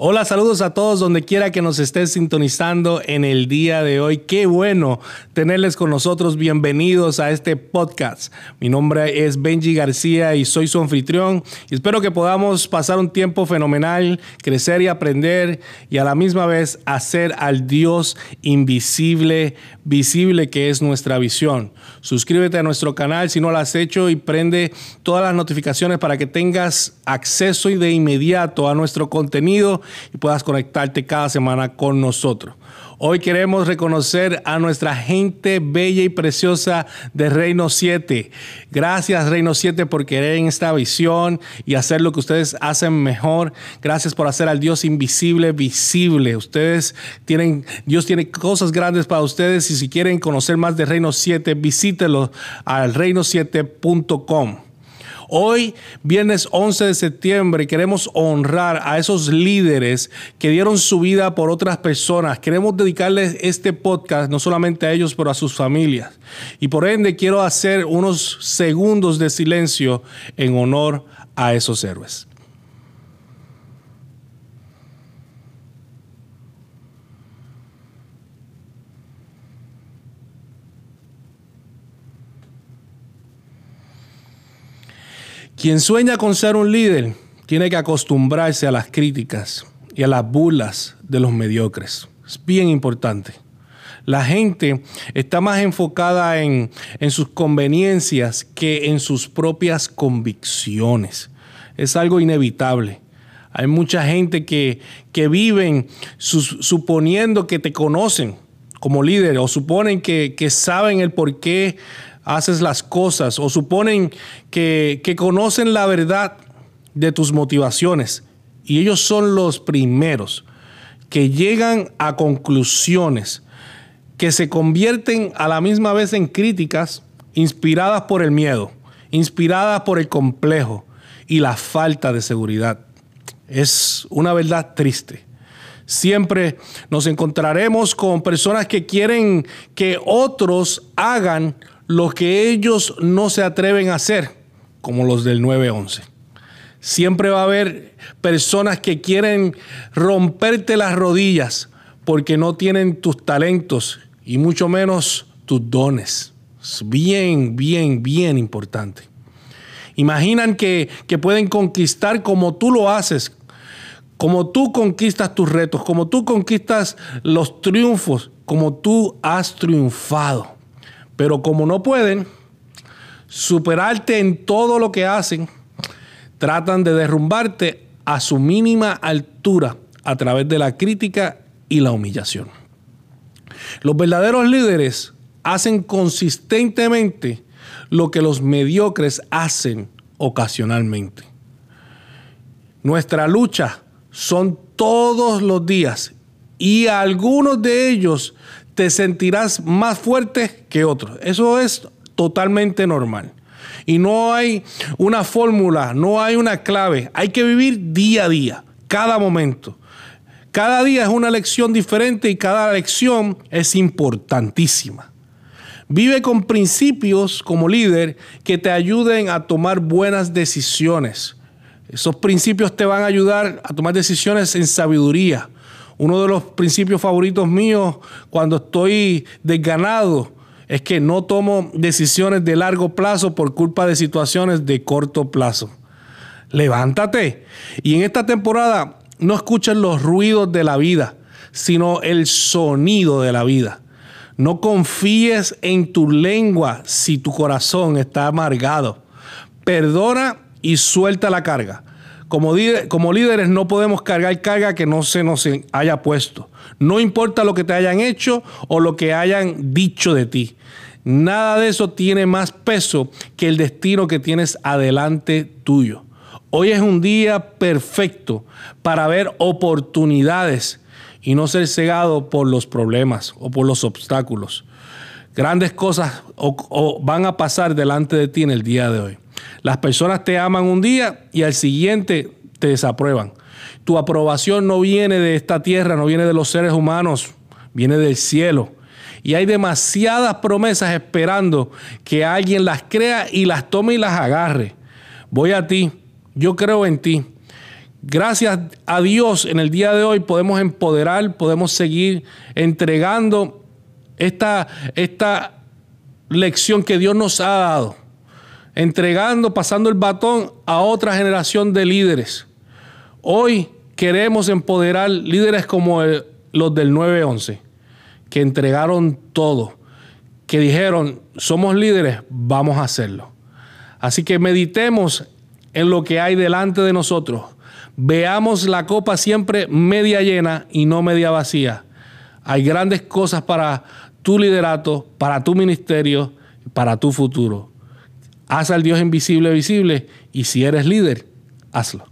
Hola, saludos a todos donde quiera que nos estés sintonizando en el día de hoy. Qué bueno tenerles con nosotros. Bienvenidos a este podcast. Mi nombre es Benji García y soy su anfitrión. Espero que podamos pasar un tiempo fenomenal, crecer y aprender y a la misma vez hacer al Dios invisible, visible que es nuestra visión. Suscríbete a nuestro canal si no lo has hecho y prende todas las notificaciones para que tengas acceso y de inmediato a nuestro contenido y puedas conectarte cada semana con nosotros. Hoy queremos reconocer a nuestra gente bella y preciosa de Reino 7. Gracias Reino 7 por querer en esta visión y hacer lo que ustedes hacen mejor. Gracias por hacer al Dios invisible visible. Ustedes tienen, Dios tiene cosas grandes para ustedes y si quieren conocer más de Reino 7, visítelo al reino7.com. Hoy, viernes 11 de septiembre, queremos honrar a esos líderes que dieron su vida por otras personas. Queremos dedicarles este podcast no solamente a ellos, pero a sus familias. Y por ende quiero hacer unos segundos de silencio en honor a esos héroes. Quien sueña con ser un líder tiene que acostumbrarse a las críticas y a las burlas de los mediocres. Es bien importante. La gente está más enfocada en, sus conveniencias que en sus propias convicciones. Es algo inevitable. Hay mucha gente que, que viven suponiendo que te conocen como líder o suponen que, que saben el por qué haces las cosas o suponen que, conocen la verdad de tus motivaciones y ellos son los primeros que llegan a conclusiones que se convierten a la misma vez en críticas inspiradas por el miedo, inspiradas por el complejo y la falta de seguridad. Es una verdad triste. Siempre nos encontraremos con personas que quieren que otros hagan lo que ellos no se atreven a hacer, como los del 911. Siempre va a haber personas que quieren romperte las rodillas porque no tienen tus talentos y mucho menos tus dones. Es bien, bien, bien importante. Imaginan que, que pueden conquistar como tú lo haces, como tú conquistas tus retos, como tú conquistas los triunfos, como tú has triunfado. Pero como no pueden superarte en todo lo que hacen, tratan de derrumbarte a su mínima altura a través de la crítica y la humillación. Los verdaderos líderes hacen consistentemente lo que los mediocres hacen ocasionalmente. Nuestra lucha son todos los días y algunos de ellos te sentirás más fuerte que otros. Eso es totalmente normal. Y no hay una fórmula, no hay una clave. Hay que vivir día a día, cada momento. Cada día es una lección diferente y cada lección es importantísima. Vive con principios como líder que te ayuden a tomar buenas decisiones. Esos principios te van a ayudar a tomar decisiones en sabiduría, uno de los principios favoritos míos cuando estoy desganado es que no tomo decisiones de largo plazo por culpa de situaciones de corto plazo. Levántate. Y en esta temporada no escuches los ruidos de la vida, sino el sonido de la vida. No confíes en tu lengua si tu corazón está amargado. Perdona y suelta la carga. Como, líderes no podemos cargar carga que no se nos haya puesto. No importa lo que te hayan hecho o lo que hayan dicho de ti. Nada de eso tiene más peso que el destino que tienes adelante tuyo. Hoy es un día perfecto para ver oportunidades y no ser cegado por los problemas o por los obstáculos. Grandes cosas van a pasar delante de ti en el día de hoy. Las personas te aman un día y al siguiente te desaprueban. Tu aprobación no viene de esta tierra, no viene de los seres humanos, viene del cielo. Y hay demasiadas promesas esperando que alguien las crea y las tome y las agarre. Voy a ti, yo creo en ti. Gracias a Dios en el día de hoy podemos empoderar, podemos seguir entregando esta, esta lección que Dios nos ha dado, entregando, pasando el batón a otra generación de líderes. Hoy queremos empoderar líderes como los del 911, que entregaron todo, que dijeron, somos líderes, vamos a hacerlo. Así que meditemos en lo que hay delante de nosotros. Veamos la copa siempre media llena y no media vacía. Hay grandes cosas para tu liderato, para tu ministerio, para tu futuro. Haz al Dios invisible visible y si eres líder, hazlo.